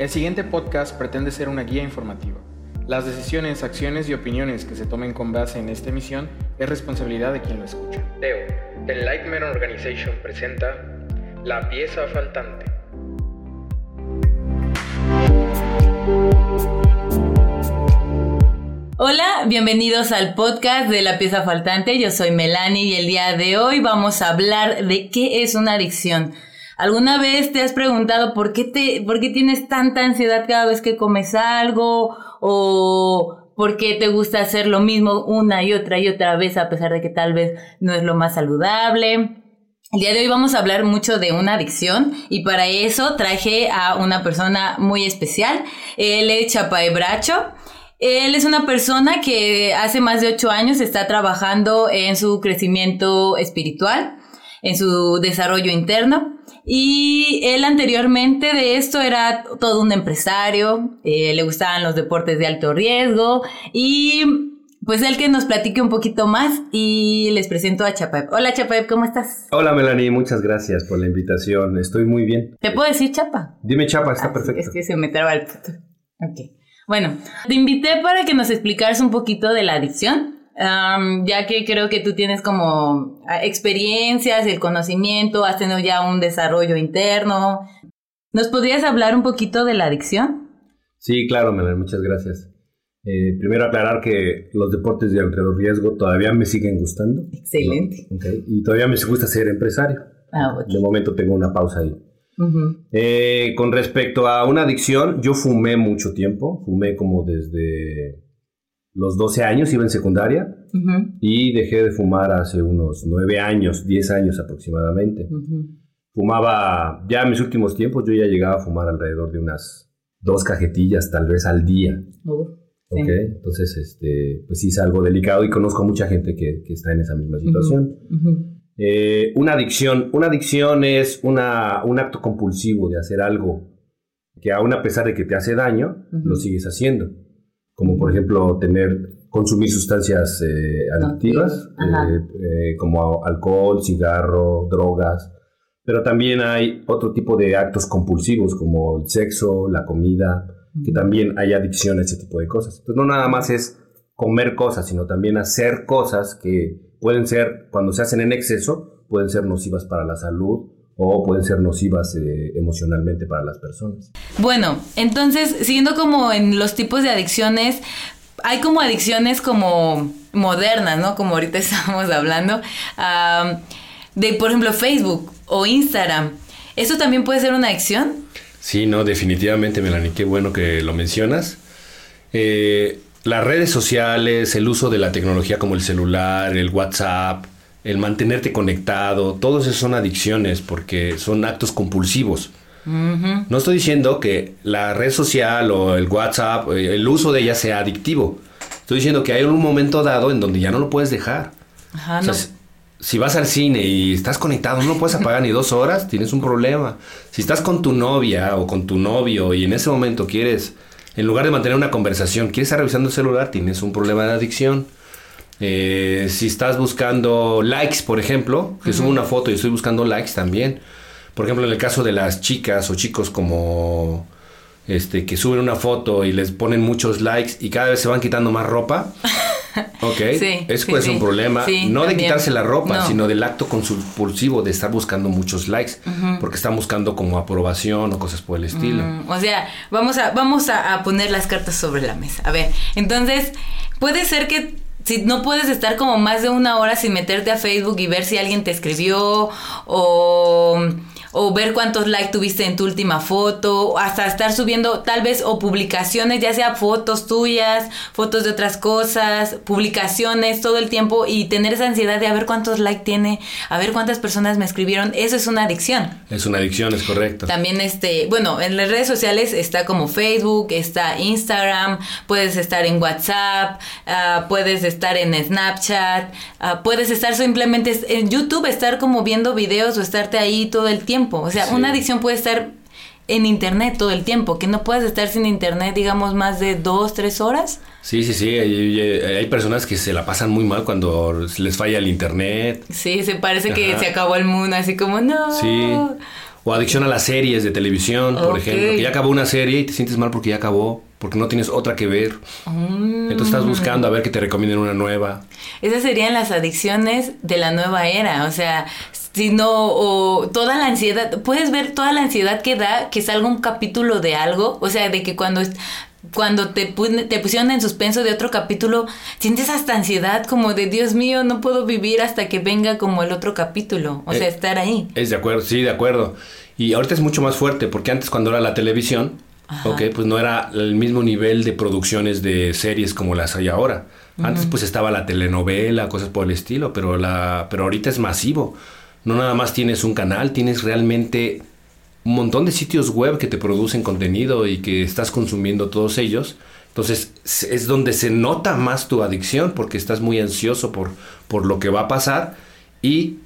El siguiente podcast pretende ser una guía informativa. Las decisiones, acciones y opiniones que se tomen con base en esta emisión es responsabilidad de quien lo escucha. Teo, The Lightman Organization presenta La pieza faltante. Hola, bienvenidos al podcast de La pieza faltante. Yo soy Melanie y el día de hoy vamos a hablar de qué es una adicción. ¿Alguna vez te has preguntado por qué te, por qué tienes tanta ansiedad cada vez que comes algo? ¿O por qué te gusta hacer lo mismo una y otra y otra vez a pesar de que tal vez no es lo más saludable? El día de hoy vamos a hablar mucho de una adicción y para eso traje a una persona muy especial. Él es Chapae Bracho. Él es una persona que hace más de ocho años está trabajando en su crecimiento espiritual, en su desarrollo interno. Y él anteriormente de esto era todo un empresario, eh, le gustaban los deportes de alto riesgo y pues él que nos platique un poquito más y les presento a Chapep. Hola Chapep, ¿cómo estás? Hola Melanie, muchas gracias por la invitación, estoy muy bien. ¿Te puedo decir Chapa? Dime Chapa, está Ah, perfecto. Es que se me traba el puto. Ok. Bueno, te invité para que nos explicaras un poquito de la adicción, ya que creo que tú tienes como ah, experiencias, el conocimiento, has tenido ya un desarrollo interno. ¿Nos podrías hablar un poquito de la adicción? Sí, claro Melanie, muchas gracias. Eh, primero aclarar que los deportes de alto riesgo todavía me siguen gustando. Excelente. Y todavía me gusta ser empresario. Ah, ok. De momento tengo una pausa ahí. Eh, con respecto a una adicción, yo fumé mucho tiempo, fumé como desde los 12 años, iba en secundaria, y dejé de fumar hace unos 9 años, 10 años aproximadamente. Fumaba, ya en mis últimos tiempos, yo ya llegaba a fumar alrededor de unas dos cajetillas tal vez al día. Uh, sí. ¿ok? Entonces, este, pues sí es algo delicado y conozco a mucha gente que, que está en esa misma situación. Eh, una adicción, una adicción es una, un acto compulsivo de hacer algo que aún a pesar de que te hace daño, lo sigues haciendo. Como por ejemplo tener, consumir sustancias eh, adictivas, eh, eh, como alcohol, cigarro, drogas. Pero también hay otro tipo de actos compulsivos como el sexo, la comida, que también hay adicción a ese tipo de cosas. Entonces no nada más es comer cosas, sino también hacer cosas que pueden ser, cuando se hacen en exceso, pueden ser nocivas para la salud o pueden ser nocivas eh, emocionalmente para las personas. Bueno, entonces, siguiendo como en los tipos de adicciones, hay como adicciones como modernas, ¿no? Como ahorita estamos hablando, de, por ejemplo, Facebook o Instagram. ¿Eso también puede ser una adicción? Sí, no, definitivamente, Melanie, qué bueno que lo mencionas. Eh, las redes sociales, el uso de la tecnología como el celular, el WhatsApp, el mantenerte conectado, todos esos son adicciones porque son actos compulsivos. No estoy diciendo que la red social o el WhatsApp, eh, el uso de ella sea adictivo. Estoy diciendo que hay un momento dado en donde ya no lo puedes dejar. Ajá, O sea, no. si- si vas al cine y estás conectado, no lo puedes apagar ni dos horas, tienes un problema. Si estás con tu novia o con tu novio y en ese momento quieres, en lugar de mantener una conversación, quieres estar revisando el celular, tienes un problema de adicción. Eh, si estás buscando likes, por ejemplo, que subo una foto y estoy buscando likes también. Por ejemplo, en el caso de las chicas o chicos como este que suben una foto y les ponen muchos likes y cada vez se van quitando más ropa. Ok, Sí, eso sí, puede ser sí. un problema. No de quitarse la ropa, No. sino del acto compulsivo de estar buscando muchos likes. Porque están buscando como aprobación o cosas por el estilo. Mm, o sea, vamos a, vamos a, a poner las cartas sobre la mesa. A ver, entonces, puede ser que si no puedes estar como más de una hora sin meterte a Facebook y ver si alguien te escribió o, o ver cuántos likes tuviste en tu última foto, hasta estar subiendo tal vez o publicaciones, ya sea fotos tuyas, fotos de otras cosas, publicaciones todo el tiempo y tener esa ansiedad de a ver cuántos likes tiene, a ver cuántas personas me escribieron, eso es una adicción. Es una adicción, es correcto. También este, bueno, en las redes sociales está como Facebook, está Instagram, puedes estar en WhatsApp, ah, puedes estar en Snapchat, ah, puedes estar simplemente en YouTube, estar como viendo videos o estarte ahí todo el tiempo. O sea, Sí. una adicción puede estar en internet todo el tiempo, que no puedes estar sin internet, digamos, más de dos, tres horas. Sí, sí, sí. Hay, hay- personas que se la pasan muy mal cuando les falla el internet. Sí, se parece que Ajá. se acabó el mundo, así como, no. Sí. O adicción a las series de televisión, por Ok. ejemplo. Que ya acabó una serie y te sientes mal porque ya acabó, porque no tienes otra que ver. Entonces estás buscando a ver que te recomienden una nueva. Esas serían las adicciones de la nueva era, o sea, si no, o toda la ansiedad, puedes ver toda la ansiedad que da que salga un capítulo de algo, o sea, de que cuando cuando te, te pusieron en suspenso de otro capítulo, sientes hasta ansiedad como de Dios mío, no puedo vivir hasta que venga como el otro capítulo, o sea, Eh, estar ahí. Es de acuerdo, sí, de acuerdo. Y ahorita es mucho más fuerte, porque antes cuando era la televisión, Ajá. ok, pues no era el mismo nivel de producciones de series como las hay ahora. Antes pues estaba la telenovela, cosas por el estilo, pero, la, pero ahorita es masivo. No nada más tienes un canal, tienes realmente un montón de sitios web que te producen contenido y que estás consumiendo todos ellos. Entonces es donde se nota más tu adicción porque estás muy ansioso por, por lo que va a pasar y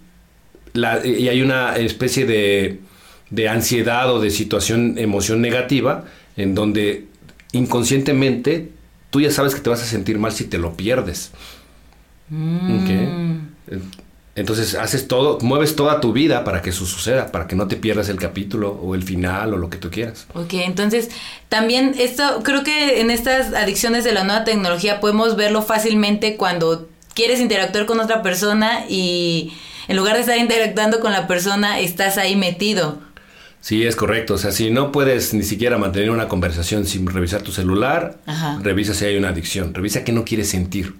la- y hay una especie de, de ansiedad o de situación, emoción negativa, en donde inconscientemente tú ya sabes que te vas a sentir mal si te lo pierdes. Ok. Entonces haces todo, mueves toda tu vida para que eso suceda, para que no te pierdas el capítulo o el final o lo que tú quieras. Ok, entonces también esto, creo que en estas adicciones de la nueva tecnología podemos verlo fácilmente cuando quieres interactuar con otra persona y en lugar de estar interactuando con la persona, estás ahí metido. Sí, es correcto. O sea, si no puedes ni siquiera mantener una conversación sin revisar tu celular, Ajá. revisa si hay una adicción, revisa qué no quieres sentir.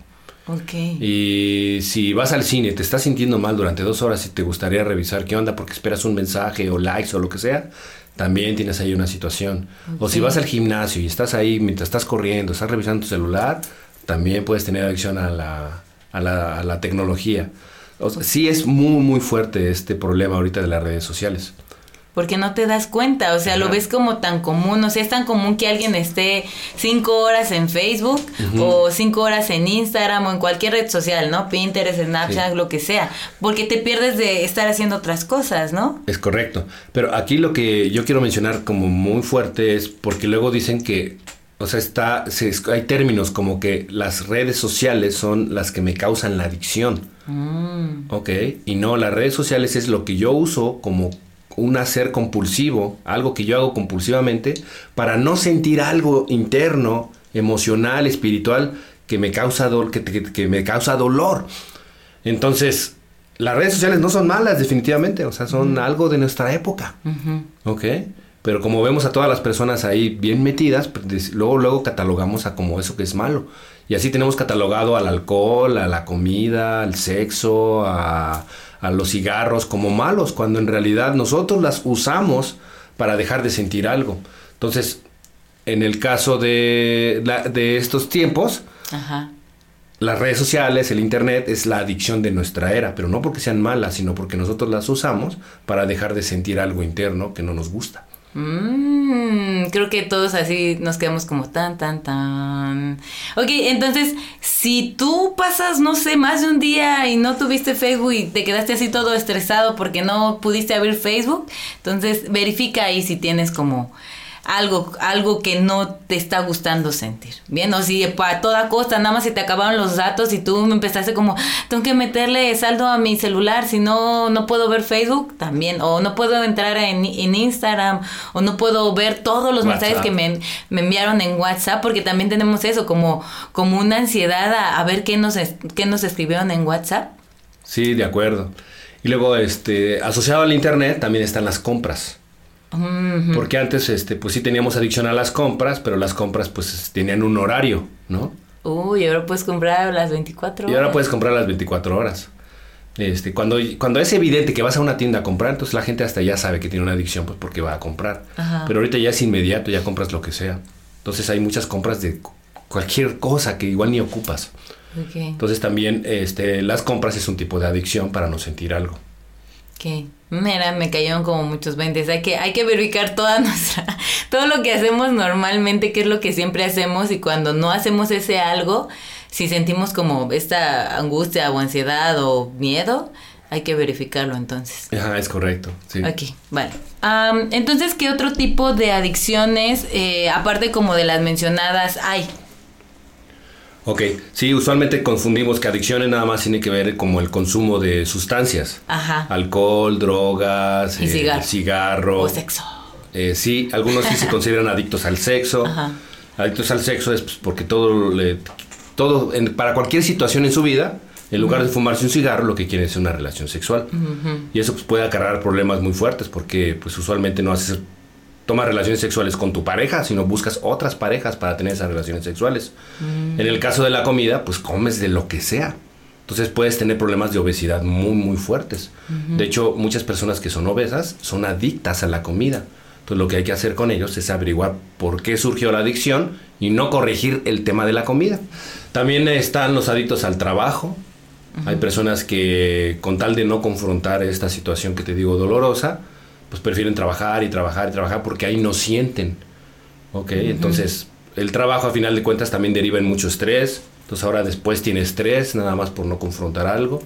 Ok. Y si vas al cine, te estás sintiendo mal durante dos horas y te gustaría revisar qué onda porque esperas un mensaje o likes o lo que sea, también tienes ahí una situación. O si vas al gimnasio y estás ahí mientras estás corriendo, estás revisando tu celular, también puedes tener adicción a la, a la, a la tecnología. O sea, sí es muy, muy fuerte este problema ahorita de las redes sociales. Porque no te das cuenta, o sea, lo ves como tan común, o sea, es tan común que alguien esté cinco horas en Facebook o cinco horas en Instagram o en cualquier red social, ¿no? Pinterest, Snapchat, Sí. lo que sea, porque te pierdes de estar haciendo otras cosas, ¿no? Es correcto. Pero aquí lo que yo quiero mencionar como muy fuerte es porque luego dicen que, o sea, está, se- hay términos como que las redes sociales son las que me causan la adicción. Mm. Ok. Y no, las redes sociales es lo que yo uso como un hacer compulsivo, algo que yo hago compulsivamente para no sentir algo interno, emocional, espiritual que me causa, dol- que, que- que me causa dolor. Entonces, las redes sociales no son malas definitivamente, o sea, son algo de nuestra época. ¿Ok? Pero como vemos a todas las personas ahí bien metidas, pues, luego, luego catalogamos a como eso que es malo. Y así tenemos catalogado al alcohol, a la comida, al sexo, a, a los cigarros como malos, cuando en realidad nosotros las usamos para dejar de sentir algo. Entonces, en el caso de, la- de estos tiempos, Ajá. las redes sociales, el internet es la adicción de nuestra era, pero no porque sean malas, sino porque nosotros las usamos para dejar de sentir algo interno que no nos gusta. Mm, creo que todos así nos quedamos como tan, tan, tan. Ok, entonces, si tú pasas, no sé, más de un día y no tuviste Facebook y te quedaste así todo estresado porque no pudiste abrir Facebook, entonces verifica ahí si tienes como algo, algo que no te está gustando sentir. Bien, o si para toda costa nada más se te acabaron los datos y tú me empezaste como, tengo que meterle saldo a mi celular, si no, no puedo ver Facebook también, o no puedo entrar en, en Instagram, o no puedo ver todos los mensajes que me, me enviaron en WhatsApp, porque también tenemos eso, como, como una ansiedad a, a ver qué nos, qué nos escribieron en WhatsApp. Sí, de acuerdo. Y luego, este, asociado al internet también están las compras. Porque antes, este, pues sí teníamos adicción a las compras, pero las compras pues tenían un horario, ¿no? Uy, ahora puedes comprar a las 24 Y ahora horas. puedes comprar las 24 horas. Este, cuando, cuando es evidente que vas a una tienda a comprar, entonces la gente hasta ya sabe que tiene una adicción, pues porque va a comprar. Ajá. Pero ahorita ya es inmediato, ya compras lo que sea. Entonces hay muchas compras de cu- cualquier cosa que igual ni ocupas. Entonces también este, las compras es un tipo de adicción para no sentir algo. Ok. Mira, me cayeron como muchos 20. Hay que, hay que verificar toda nuestra, todo lo que hacemos normalmente, que es lo que siempre hacemos, y cuando no hacemos ese algo, si sentimos como esta angustia o ansiedad o miedo, hay que verificarlo entonces. Ajá, es correcto. Sí. Ok, vale. Am, entonces, ¿qué otro tipo de adicciones, eh, aparte como de las mencionadas, hay? Ok, sí, usualmente confundimos que adicciones nada más tiene que ver como el consumo de sustancias. Ajá. Alcohol, drogas, Y eh, cigarro. cigarro. O sexo. Eh, sí, algunos sí se consideran adictos al sexo. Ajá. Adictos al sexo es pues, porque todo, le- todo en- para cualquier situación en su vida, en lugar de fumarse un cigarro, lo que quieren es una relación sexual. Y eso pues, puede acarrear problemas muy fuertes porque pues usualmente no haces tomas relaciones sexuales con tu pareja, sino buscas otras parejas para tener esas relaciones sexuales. En el caso de la comida, pues comes de lo que sea. Entonces puedes tener problemas de obesidad muy, muy fuertes. De hecho, muchas personas que son obesas son adictas a la comida. Entonces lo que hay que hacer con ellos es averiguar por qué surgió la adicción y no corregir el tema de la comida. También están los adictos al trabajo. Hay personas que con tal de no confrontar esta situación que te digo dolorosa, pues prefieren trabajar y trabajar y trabajar porque ahí no sienten. Ok, entonces el trabajo a final de cuentas también deriva en mucho estrés. Entonces ahora después tiene estrés nada más por no confrontar algo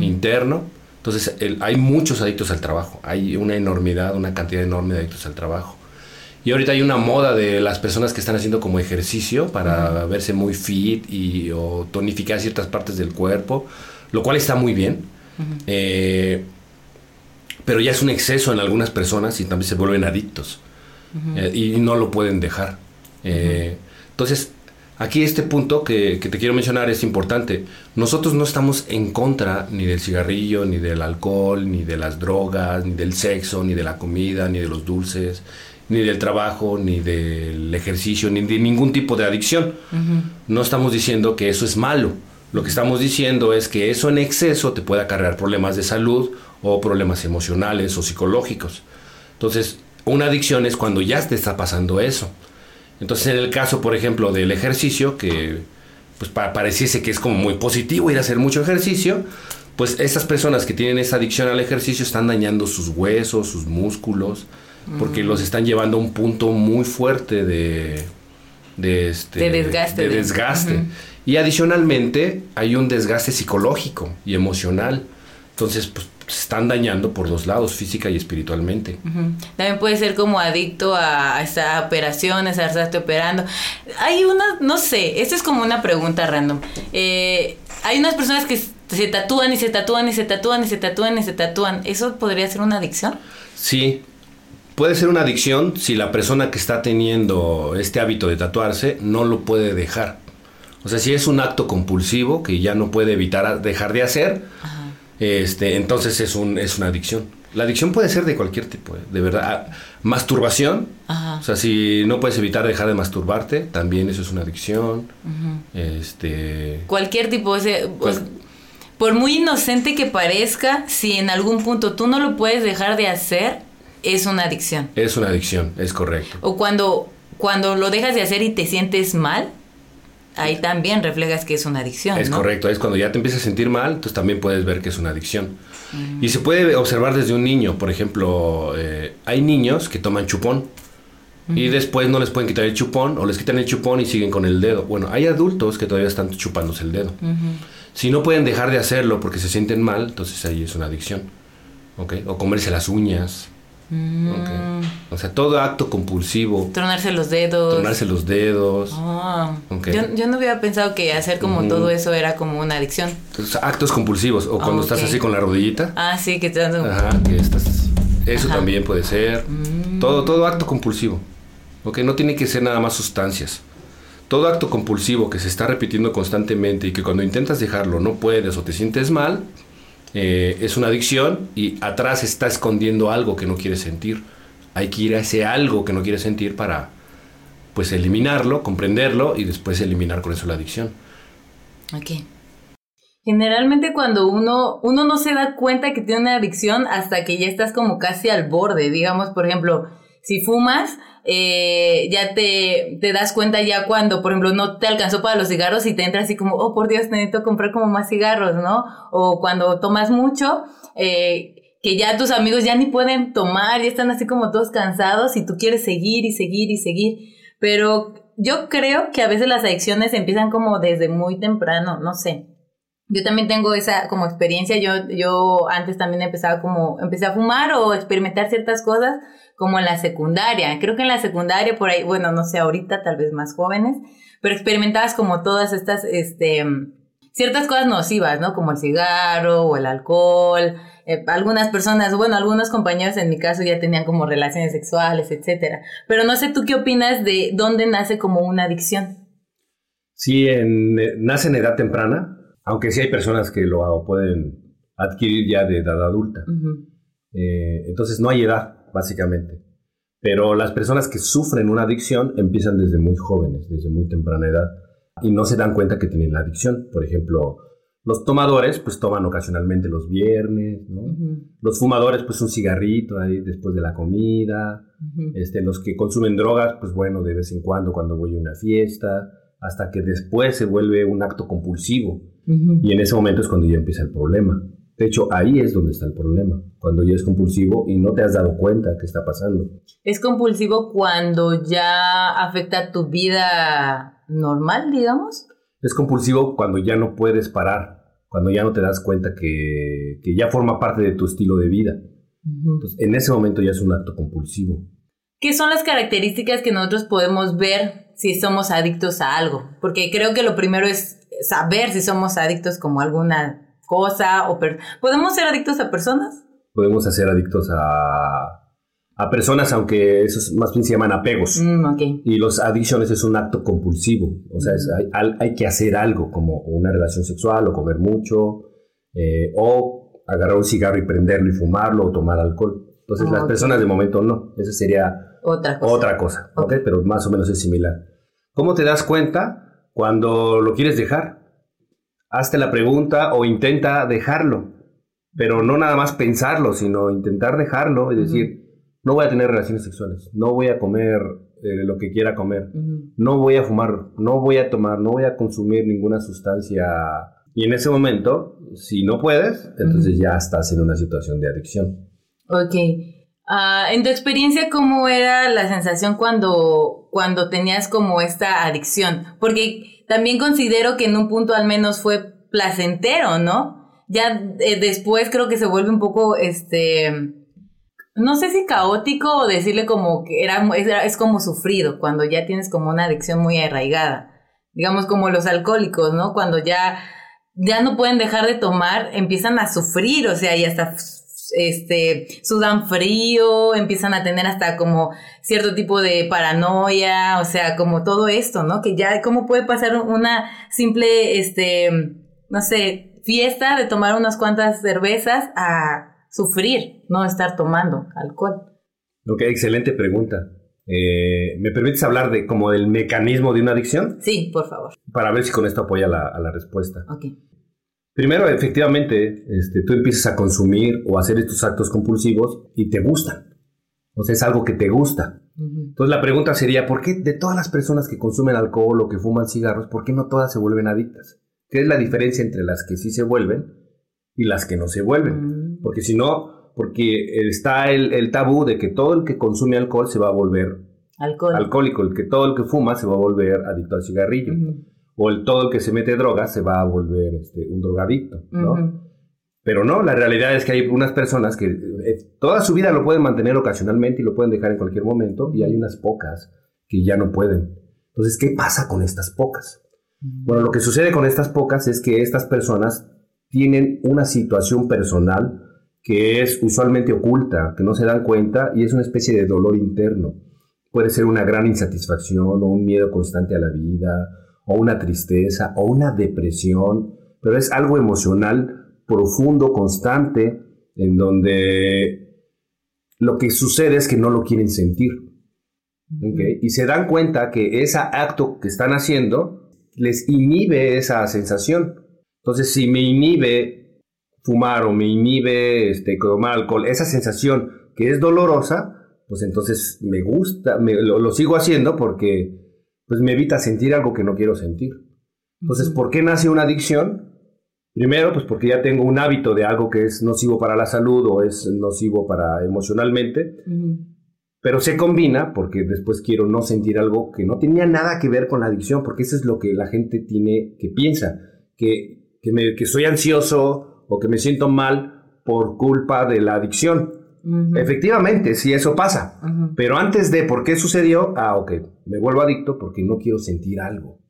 interno. Entonces el- hay muchos adictos al trabajo. Hay una enormidad, una cantidad enorme de adictos al trabajo. Y ahorita hay una moda de las personas que están haciendo como ejercicio para verse muy fit y o tonificar ciertas partes del cuerpo, lo cual está muy bien. Eh, pero ya es un exceso en algunas personas y también se vuelven adictos Eh, y no lo pueden dejar. Eh, Entonces, aquí este punto que, que te quiero mencionar es importante. Nosotros no estamos en contra ni del cigarrillo, ni del alcohol, ni de las drogas, ni del sexo, ni de la comida, ni de los dulces, ni del trabajo, ni del ejercicio, ni de ningún tipo de adicción. No estamos diciendo que eso es malo. Lo que estamos diciendo es que eso en exceso te puede acarrear problemas de salud o problemas emocionales o psicológicos. Entonces, una adicción es cuando ya te está pasando eso. Entonces, en el caso, por ejemplo, del ejercicio, que pues pa- pareciese que es como muy positivo ir a hacer mucho ejercicio, pues esas personas que tienen esa adicción al ejercicio están dañando sus huesos, sus músculos, porque los están llevando a un punto muy fuerte de, de, este, De desgaste, de de- desgaste. Ujú. Y adicionalmente hay un desgaste psicológico y emocional. Entonces, pues se están dañando por dos lados, física y espiritualmente. También puede ser como adicto a, a esta operación, a estarte operando. Hay una, no sé, esto es como una pregunta random. Eh, hay unas personas que se tatúan y se tatúan y se tatúan y se tatúan y se tatúan. ¿Eso podría ser una adicción? Sí, puede ser una adicción si la persona que está teniendo este hábito de tatuarse no lo puede dejar. O sea, si es un acto compulsivo que ya no puede evitar dejar de hacer, este, entonces es, un, es una adicción. La adicción puede ser de cualquier tipo, ¿eh? de verdad. Ah, Masturbación, Ajá. o sea, si no puedes evitar dejar de masturbarte, también eso es una adicción. Este, Cualquier tipo, o sea, pues, por muy inocente que parezca, si en algún punto tú no lo puedes dejar de hacer, es una adicción. es una adicción, es correcto. O cuando, cuando lo dejas de hacer y te sientes mal, ahí también reflejas que es una adicción. Es ¿no? correcto, es cuando ya te empiezas a sentir mal, entonces también puedes ver que es una adicción. Mm. Y se puede observar desde un niño, por ejemplo, eh, hay niños que toman chupón y después no les pueden quitar el chupón o les quitan el chupón y siguen con el dedo. Bueno, hay adultos que todavía están chupándose el dedo. Si no pueden dejar de hacerlo porque se sienten mal, entonces ahí es una adicción. ¿ok? O comerse las uñas. Mm. O sea, todo acto compulsivo, Tronarse los dedos. tornarse los dedos, Ah, Ok. yo, yo no había pensado que hacer como todo eso era como una adicción. entonces, actos compulsivos. O cuando estás así con la rodillita. Ah, sí, que te dan como- Ajá, que estás. Eso Ajá. también puede ser. Mm. Todo, todo acto compulsivo. Ok, no tiene que ser nada más sustancias. Todo acto compulsivo que se está repitiendo constantemente y que cuando intentas dejarlo no puedes o te sientes mal, eh, es una adicción y atrás está escondiendo algo que no quieres sentir. Hay que ir a ese algo que no quieres sentir para pues eliminarlo, comprenderlo y después eliminar con eso la adicción. Ok. Generalmente cuando uno, uno no se da cuenta que tiene una adicción hasta que ya estás como casi al borde, digamos, por ejemplo, si fumas, eh, ya te, te das cuenta ya cuando, por ejemplo, no te alcanzó para los cigarros y te entra así como, oh, por Dios, necesito comprar como más cigarros, ¿no? O cuando tomas mucho, eh, que ya tus amigos ya ni pueden tomar, ya están así como todos cansados y tú quieres seguir y seguir y seguir. Pero yo creo que a veces las adicciones empiezan como desde muy temprano, no sé. Yo también tengo esa como experiencia, yo, yo antes también empezaba como, empecé a fumar o experimentar ciertas cosas como en la secundaria. Creo que en la secundaria, por ahí, bueno, no sé, ahorita tal vez más jóvenes, pero experimentabas como todas estas, este, ciertas cosas nocivas, ¿no? Como el cigarro o el alcohol. Eh, algunas personas, bueno, algunos compañeros en mi caso ya tenían como relaciones sexuales, etcétera. Pero no sé tú qué opinas de dónde nace como una adicción. Sí, en, eh, nace en edad temprana, aunque sí hay personas que lo pueden adquirir ya de edad adulta. Eh, entonces no hay edad, básicamente. Pero las personas que sufren una adicción empiezan desde muy jóvenes, desde muy temprana edad, y no se dan cuenta que tienen la adicción. Por ejemplo, los tomadores pues toman ocasionalmente los viernes, ¿no? Los fumadores pues un cigarrito ahí después de la comida. este, los que consumen drogas pues bueno, de vez en cuando cuando voy a una fiesta, hasta que después se vuelve un acto compulsivo. Y en ese momento es cuando ya empieza el problema. De hecho, ahí es donde está el problema, cuando ya es compulsivo y no te has dado cuenta que está pasando. Es compulsivo cuando ya afecta tu vida normal, digamos. Es compulsivo cuando ya no puedes parar, cuando ya no te das cuenta que, ya forma parte de tu estilo de vida. Entonces, en ese momento ya es un acto compulsivo. ¿Qué son las características que nosotros podemos ver si somos adictos a algo? Porque creo que lo primero es saber si somos adictos como alguna cosa o ¿Podemos ser adictos a personas? Podemos ser adictos a, a personas, aunque esos más bien se llaman apegos. Mm, y los adicciones es un acto compulsivo. O sea, hay, hay, que hacer algo, como una relación sexual o comer mucho, eh, o agarrar un cigarro y prenderlo y fumarlo o tomar alcohol. Entonces, las personas de momento no. Esa sería otra cosa. Otra cosa Pero más o menos es similar. ¿Cómo te das cuenta cuando lo quieres dejar? Hazte la pregunta o intenta dejarlo, pero no nada más pensarlo, sino intentar dejarlo y decir, no voy a tener relaciones sexuales, no voy a comer eh, lo que quiera comer, no voy a fumar, no voy a tomar, no voy a consumir ninguna sustancia. Y en ese momento, si no puedes, entonces ya estás en una situación de adicción. Ok. Ah, en tu experiencia, ¿cómo era la sensación cuando, cuando tenías como esta adicción? Porque también considero que en un punto al menos fue placentero, ¿no? Ya eh, después creo que se vuelve un poco, este, no sé si caótico o decirle como que era, es, como sufrido, cuando ya tienes como una adicción muy arraigada. Digamos como los alcohólicos, ¿no? Cuando ya, ya no pueden dejar de tomar, empiezan a sufrir, o sea, y hasta este, sudan frío, empiezan a tener hasta como cierto tipo de paranoia, o sea, como todo esto, ¿no? Que ya, ¿cómo puede pasar una simple, este, no sé, fiesta de tomar unas cuantas cervezas a sufrir, no estar tomando alcohol? Ok, excelente pregunta. Eh, ¿Me permites hablar de como del mecanismo de una adicción? Sí, por favor. Para ver si con esto apoya la, a la respuesta. Ok. Primero, efectivamente, este, tú empiezas a consumir o a hacer estos actos compulsivos y te gustan. O sea, es algo que te gusta. Entonces la pregunta sería, ¿por qué de todas las personas que consumen alcohol o que fuman cigarros, ¿por qué no todas se vuelven adictas? ¿Qué es la diferencia entre las que sí se vuelven y las que no se vuelven? Porque si no, porque está el, tabú de que todo el que consume alcohol se va a volver alcohólico, el que todo el que fuma se va a volver adicto al cigarrillo o el todo el que se mete droga se va a volver este, un drogadicto, ¿no? Pero no, la realidad es que hay unas personas que eh, toda su vida lo pueden mantener ocasionalmente y lo pueden dejar en cualquier momento y hay unas pocas que ya no pueden. Entonces, ¿qué pasa con estas pocas? Bueno, lo que sucede con estas pocas es que estas personas tienen una situación personal que es usualmente oculta, que no se dan cuenta y es una especie de dolor interno. Puede ser una gran insatisfacción o un miedo constante a la vida o una tristeza o una depresión, pero es algo emocional profundo, constante, en donde lo que sucede es que no lo quieren sentir. Y se dan cuenta que ese acto que están haciendo les inhibe esa sensación. Entonces, si me inhibe fumar o me inhibe este, tomar alcohol, esa sensación que es dolorosa, pues entonces me gusta, lo sigo haciendo porque pues me evita sentir algo que no quiero sentir. Entonces, ¿por qué nace una adicción? Primero, pues porque ya tengo un hábito de algo que es nocivo para la salud o es nocivo para emocionalmente, pero se combina porque después quiero no sentir algo que no tenía nada que ver con la adicción, porque eso es lo que la gente tiene que piensa, que, que, me, que soy ansioso o que me siento mal por culpa de la adicción. Efectivamente, sí, eso pasa. Pero antes de por qué sucedió, ah, ok, me vuelvo adicto porque no quiero sentir algo.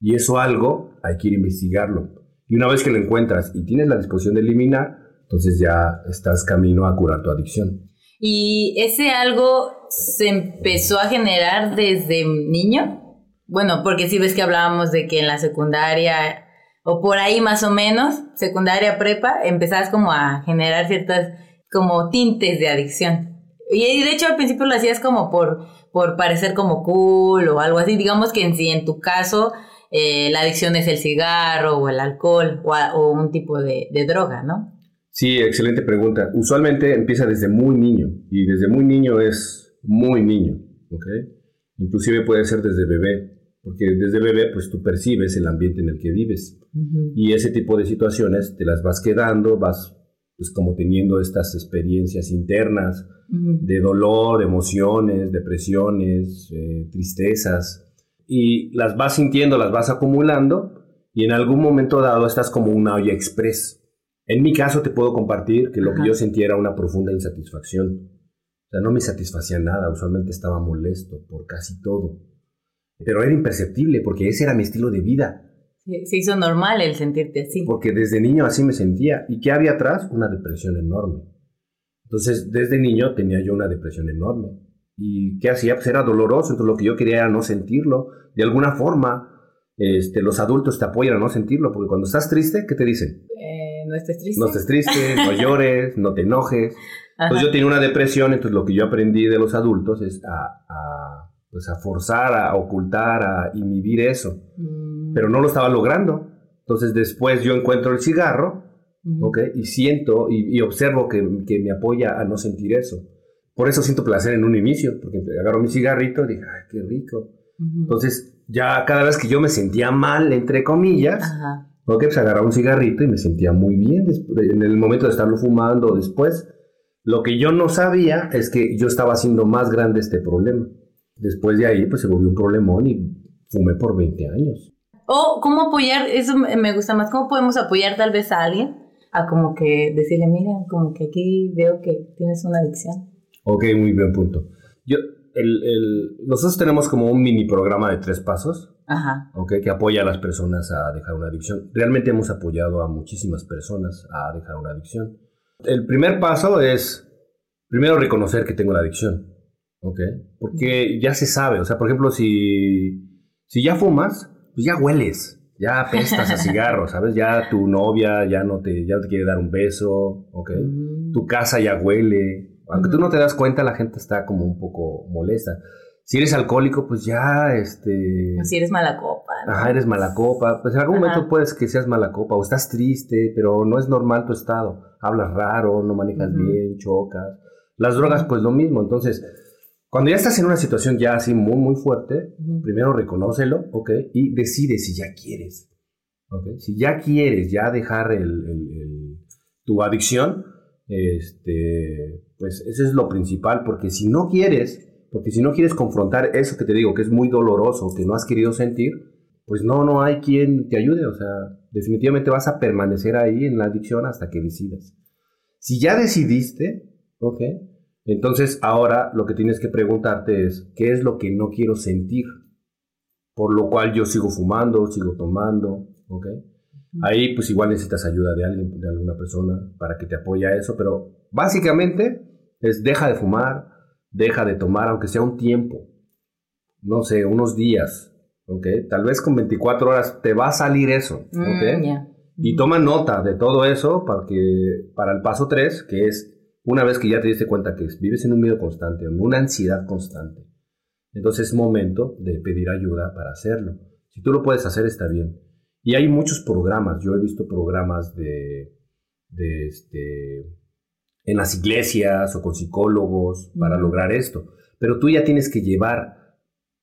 Y eso algo hay que ir a investigarlo. Y una vez que lo encuentras y tienes la disposición de eliminar, entonces ya estás camino a curar tu adicción. ¿Y ese algo se empezó a generar desde niño? Bueno, porque si ves que hablábamos de que en la secundaria o por ahí más o menos, secundaria prepa, empezabas como a generar ciertas como tintes de adicción. Y de hecho al principio lo hacías como por, por parecer como cool o algo así. Digamos que en, si en tu caso eh, la adicción es el cigarro o el alcohol o, un tipo de, de, droga, ¿no? Sí, excelente pregunta. Usualmente empieza desde muy niño y desde muy niño es muy niño, ¿ok? Inclusive puede ser desde bebé porque desde bebé pues tú percibes el ambiente en el que vives y ese tipo de situaciones te las vas quedando, vas pues como teniendo estas experiencias internas de dolor, emociones, depresiones, eh, tristezas y las vas sintiendo, las vas acumulando y en algún momento dado estás como una olla express. En mi caso te puedo compartir que lo que yo sentía era una profunda insatisfacción. O sea, no me satisfacía nada, usualmente estaba molesto por casi todo pero era imperceptible porque ese era mi estilo de vida. Se hizo normal el sentirte así. Porque desde niño así me sentía. ¿Y qué había atrás? Una depresión enorme. Entonces, desde niño tenía yo una depresión enorme. ¿Y qué hacía? Pues era doloroso, entonces lo que yo quería era no sentirlo. De alguna forma, este, los adultos te apoyan a no sentirlo, porque cuando estás triste, ¿qué te dicen? Eh, no estés triste. No estés triste, no llores, no te enojes. Entonces yo tenía una depresión, entonces lo que yo aprendí de los adultos es a pues a forzar, a ocultar, a inhibir eso. Mm. Pero no lo estaba logrando. Entonces después yo encuentro el cigarro, ¿ok? Y siento y, observo que, que, me apoya a no sentir eso. Por eso siento placer en un inicio, porque agarro mi cigarrito y dije, ay, qué rico. Entonces ya cada vez que yo me sentía mal, entre comillas, ¿ok? Pues agarraba un cigarrito y me sentía muy bien en el momento de estarlo fumando después. Lo que yo no sabía es que yo estaba haciendo más grande este problema. Después de ahí, pues se volvió un problemón y fumé por 20 años. O cómo apoyar, eso me gusta más, cómo podemos apoyar tal vez a alguien a como que decirle, mira, como que aquí veo que tienes una adicción. Ok, muy buen punto. Yo, el, el, nosotros tenemos como un mini programa de tres pasos, Ajá. Okay, que apoya a las personas a dejar una adicción. Realmente hemos apoyado a muchísimas personas a dejar una adicción. El primer paso es, primero, reconocer que tengo la adicción. Ok. Porque ya se sabe, o sea, por ejemplo, si, si ya fumas, pues ya hueles, ya apestas a cigarro, ¿sabes? Ya tu novia ya no te, ya te quiere dar un beso, ¿ok? Mm. Tu casa ya huele. Aunque tú no te das cuenta, la gente está como un poco molesta. Si eres alcohólico, pues ya, este... Si eres mala copa. Ajá, eres mala copa. Pues en algún momento puedes que seas mala copa o estás triste, pero no es normal tu estado. Hablas raro, no manejas bien, chocas. Las drogas, pues lo mismo. Entonces, cuando ya estás en una situación ya así muy, muy fuerte, primero reconócelo, ¿ok? Y decide si ya quieres, ¿ok? Si ya quieres ya dejar el, tu adicción, este, pues eso es lo principal, porque si no quieres, porque si no quieres confrontar eso que te digo, que es muy doloroso, que no has querido sentir, pues no, no hay quien te ayude, o sea, definitivamente vas a permanecer ahí en la adicción hasta que decidas. Si ya decidiste, ¿ok? Entonces ahora lo que tienes que preguntarte es, ¿qué es lo que no quiero sentir? Por lo cual yo sigo fumando, sigo tomando, ¿ok? Ahí pues igual necesitas ayuda de alguien, de alguna persona para que te apoye a eso, pero básicamente es deja de fumar, deja de tomar, aunque sea un tiempo, no sé, unos días, ¿ok? Tal vez con 24 horas te va a salir eso, ¿ok? Mm, y toma nota de todo eso para, que, para el paso 3, que es una vez que ya te diste cuenta que vives en un miedo constante, en una ansiedad constante, entonces es momento de pedir ayuda para hacerlo. Si tú lo puedes hacer, está bien. Y hay muchos programas. Yo he visto programas de, de este, en las iglesias o con psicólogos para lograr esto. Pero tú ya tienes que llevar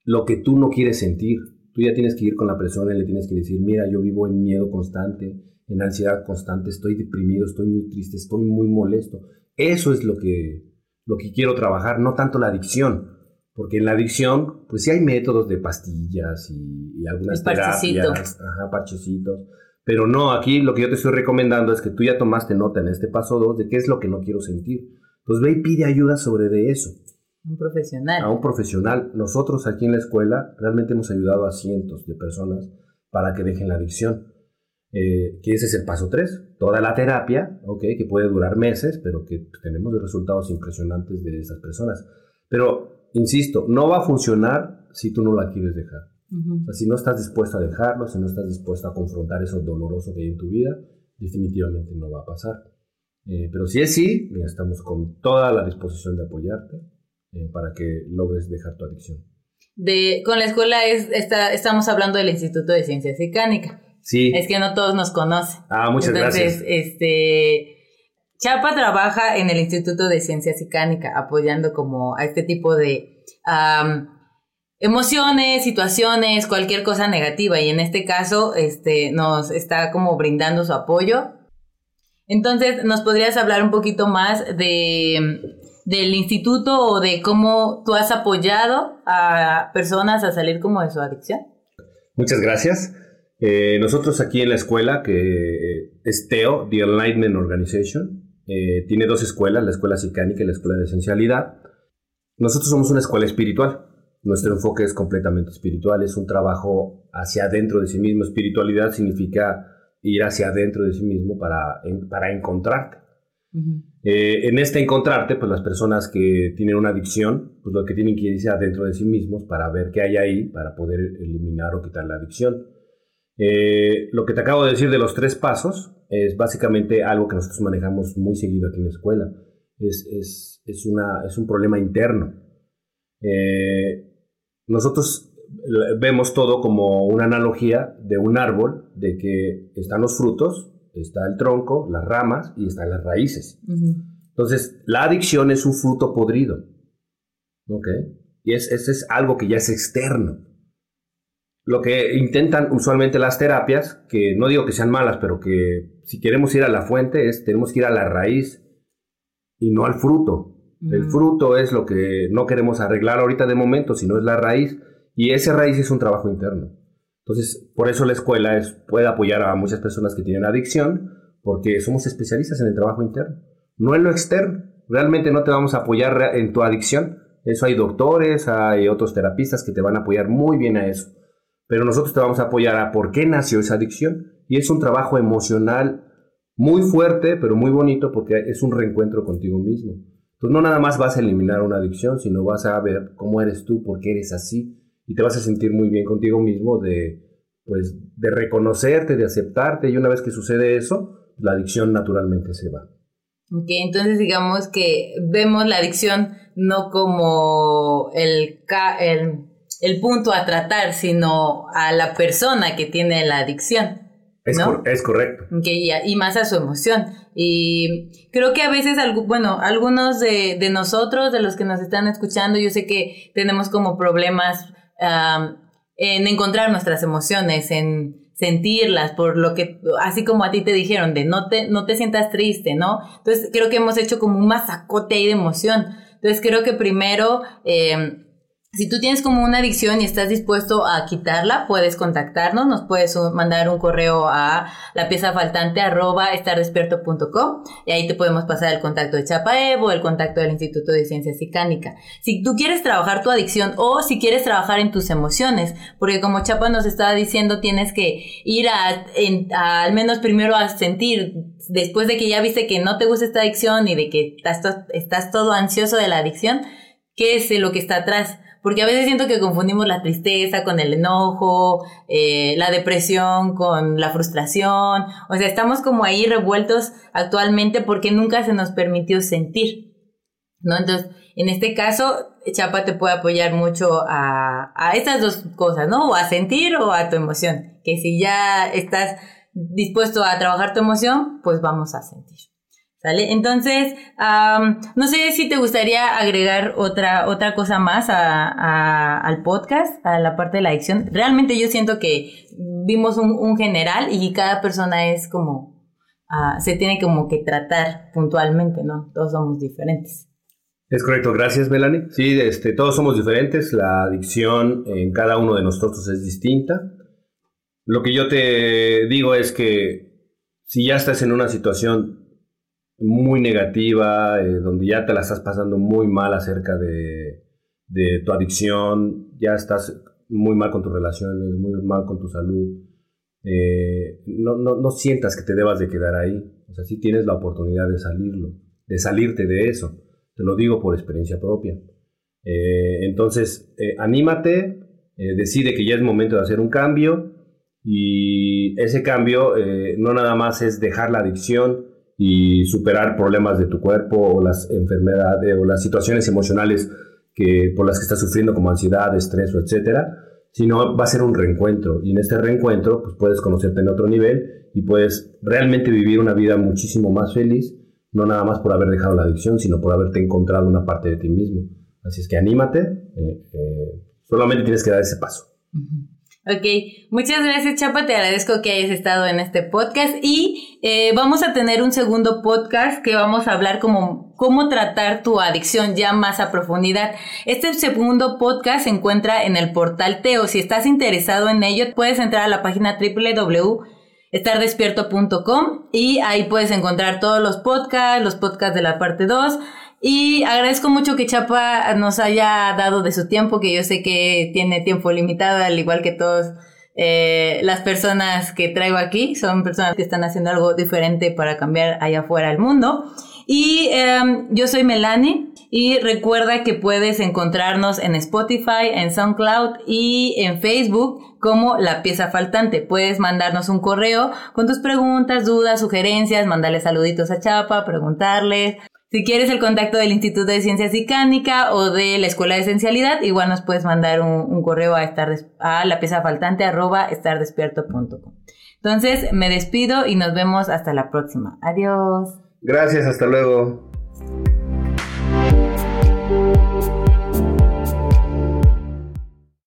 lo que tú no quieres sentir. Tú ya tienes que ir con la persona y le tienes que decir, mira, yo vivo en miedo constante, en ansiedad constante, estoy deprimido, estoy muy triste, estoy muy molesto. Eso es lo que, lo que quiero trabajar, no tanto la adicción. Porque en la adicción, pues sí hay métodos de pastillas y, algunas terapias, ajá, parchecitos. Pero no, aquí lo que yo te estoy recomendando es que tú ya tomaste nota en este paso 2 de qué es lo que no quiero sentir. Pues ve y pide ayuda sobre de eso. Un profesional. A un profesional. Nosotros aquí en la escuela realmente hemos ayudado a cientos de personas para que dejen la adicción. Eh, que ese es el paso 3. Toda la terapia, okay, que puede durar meses, pero que tenemos resultados impresionantes de esas personas. Pero, insisto, no va a funcionar si tú no la quieres dejar. o sea, si no estás dispuesto a dejarlo, si no estás dispuesto a confrontar eso doloroso que hay en tu vida, definitivamente no va a pasar. Eh, pero si es sí, estamos con toda la disposición de apoyarte eh, para que logres dejar tu adicción. De, con la escuela es, está, estamos hablando del Instituto de Ciencias Cicánica. Sí. Es que no todos nos conocen. Ah, muchas Entonces, este, Chapa trabaja en el Instituto de Ciencias Cicánica apoyando como a este tipo de emociones, situaciones, cualquier cosa negativa y en este caso este, nos está como brindando su apoyo. Entonces, ¿nos podrías hablar un poquito más de, del instituto o de cómo tú has apoyado a personas a salir como de su adicción? Muchas gracias. Eh, nosotros aquí en la escuela, que es TEO, The Enlightenment Organization, eh, tiene dos escuelas, la escuela psicánica y la escuela de esencialidad. Nosotros somos una escuela espiritual. Nuestro enfoque es completamente espiritual, es un trabajo hacia adentro de sí mismo. Espiritualidad significa ir hacia adentro de sí mismo para, para encontrarte. Eh, en este encontrarte, pues las personas que tienen una adicción, pues lo que tienen que irse adentro de sí mismos para ver qué hay ahí, para poder eliminar o quitar la adicción. Eh, lo que te acabo de decir de los tres pasos es básicamente algo que nosotros manejamos muy seguido aquí en la escuela. Es, es, es, una, es un problema interno. Eh, nosotros vemos todo como una analogía de un árbol, de que están los frutos, está el tronco, las ramas y están las raíces. Entonces, la adicción es un fruto podrido. ¿Ok? Y es, es algo que ya es externo lo que intentan usualmente las terapias, que no digo que sean malas, pero que si queremos ir a la fuente es tenemos que ir a la raíz y no al fruto. El fruto es lo que no queremos arreglar ahorita de momento, sino es la raíz y esa raíz es un trabajo interno. Entonces, por eso la escuela es, puede apoyar a muchas personas que tienen adicción, porque somos especialistas en el trabajo interno, no en lo externo. Realmente no te vamos a apoyar en tu adicción. Eso hay doctores, hay otros terapistas que te van a apoyar muy bien a eso pero nosotros te vamos a apoyar a por qué nació esa adicción. Y es un trabajo emocional muy fuerte, pero muy bonito porque es un reencuentro contigo mismo. Entonces no nada más vas a eliminar una adicción, sino vas a ver cómo eres tú, por qué eres así, y te vas a sentir muy bien contigo mismo de, pues, de reconocerte, de aceptarte, y una vez que sucede eso, la adicción naturalmente se va. Ok, entonces digamos que vemos la adicción no como el, el el punto a tratar, sino a la persona que tiene la adicción. Es, es correcto. y, más a su emoción. Y creo que a veces, bueno, algunos de, nosotros, de los que nos están escuchando, yo sé que tenemos como problemas en encontrar nuestras emociones, en sentirlas, por lo que, así como a ti te dijeron, de no te, no te sientas triste, ¿no? Entonces creo que hemos hecho como un masacote ahí de emoción. Entonces creo que primero... Eh, si tú tienes como una adicción y estás dispuesto a quitarla, puedes contactarnos, nos puedes mandar un correo a la pieza faltante arroba estardespierto.com y ahí te podemos pasar el contacto de Chapa Evo, el contacto del Instituto de Ciencias Psicánica. Si tú quieres trabajar tu adicción o si quieres trabajar en tus emociones, porque como Chapa nos estaba diciendo, tienes que ir a, al menos primero a sentir, después de que ya viste que no te gusta esta adicción y de que estás, estás todo ansioso de la adicción, ¿qué es lo que está atrás? Porque a veces siento que confundimos la tristeza con el enojo, eh, la depresión con la frustración. O sea, estamos como ahí revueltos actualmente porque nunca se nos permitió sentir. ¿No? Entonces, en este caso, Chapa te puede apoyar mucho a, a estas dos cosas, ¿no? O a sentir o a tu emoción. Que si ya estás dispuesto a trabajar tu emoción, pues vamos a sentir. Entonces, no sé si te gustaría agregar otra, otra cosa más al podcast, a la parte de la adicción. Realmente yo siento que vimos un, general y cada persona es como, ah, se tiene como que tratar puntualmente, ¿no? Todos somos diferentes. Es correcto, gracias Melanie. Sí, este, todos somos diferentes, la adicción en cada uno de nosotros es distinta. Lo que yo te digo es que si ya estás en una situación muy negativa, eh, donde ya te la estás pasando muy mal acerca de, de tu adicción, ya estás muy mal con tus relaciones, muy mal con tu salud, eh, no, no, no, sientas que te debas de quedar ahí. O sea, sí tienes la oportunidad de salirlo, de salirte de eso. Te lo digo por experiencia propia. Eh, entonces, eh, anímate, decide que ya es momento de hacer un cambio y ese cambio no nada más es dejar la adicción y superar problemas de tu cuerpo o las enfermedades o las situaciones emocionales que, por las que estás sufriendo como ansiedad, estrés o etcétera, sino va a ser un reencuentro. Y en este reencuentro pues puedes conocerte en otro nivel y puedes realmente vivir una vida muchísimo más feliz, no nada más por haber dejado la adicción, sino por haberte encontrado una parte de ti mismo. Así es que anímate, eh, eh, solamente tienes que dar ese paso. Ok, muchas gracias Chapa, te agradezco que hayas estado en este podcast. Y eh, vamos a tener un segundo podcast que vamos a hablar como cómo tratar tu adicción ya más a profundidad. Este segundo podcast se encuentra en el portal Teo, si estás interesado en ello puedes entrar a la página www.estardespierto.com y ahí puedes encontrar todos los podcasts, los podcasts de la parte 2 y agradezco mucho que Chapa nos haya dado de su tiempo, que yo sé que tiene tiempo limitado, al igual que todas eh, las personas que traigo aquí. Son personas que están haciendo algo diferente para cambiar allá afuera el mundo. Y em, yo soy Melanie y recuerda que puedes encontrarnos en Spotify, en SoundCloud y en Facebook como La Pieza Faltante. Puedes mandarnos un correo con tus preguntas, dudas, sugerencias, mandarle saluditos a Chapa, preguntarle si quieres el contacto del Instituto de Ciencias y o de la Escuela de Esencialidad, igual nos puedes mandar un, correo a, estar a la pieza faltante arroba estardespierto.com. Entonces me despido y nos vemos hasta la próxima. Adiós. Gracias, hasta luego.